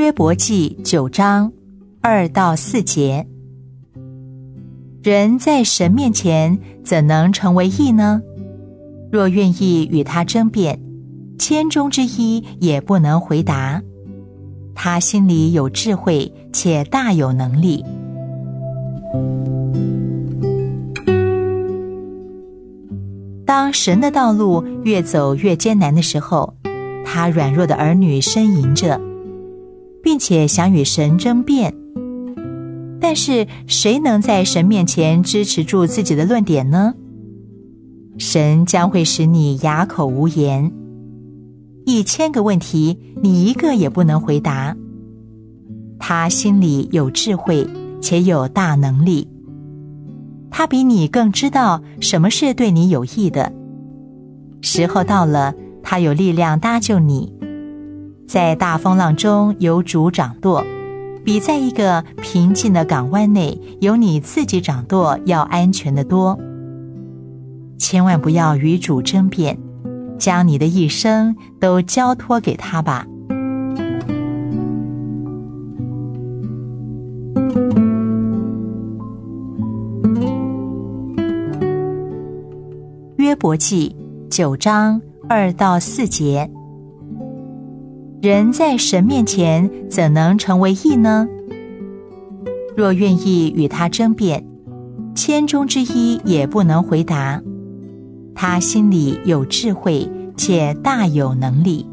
约伯记九章二到四节。人在神面前怎能成为义呢？若愿意与他争辩，千中之一也不能回答。他心里有智慧，且大有能力。当神的道路越走越艰难的时候，他软弱的儿女呻吟着，并且想与神争辩。但是谁能在神面前支持住自己的论点呢？神将会使你哑口无言，一千个问题你一个也不能回答。他心里有智慧，且有大能力。他比你更知道什么是对你有益的。时候到了，他有力量搭救你，在大风浪中有主掌舵。比在一个平静的港湾内由你自己掌舵要安全的多。千万不要与主争辩，将你的一生都交托给他吧。约伯记九章二到四节。人在神面前怎能成为义呢？若愿意与他争辩，千中之一也不能回答。他心里有智慧，且大有能力。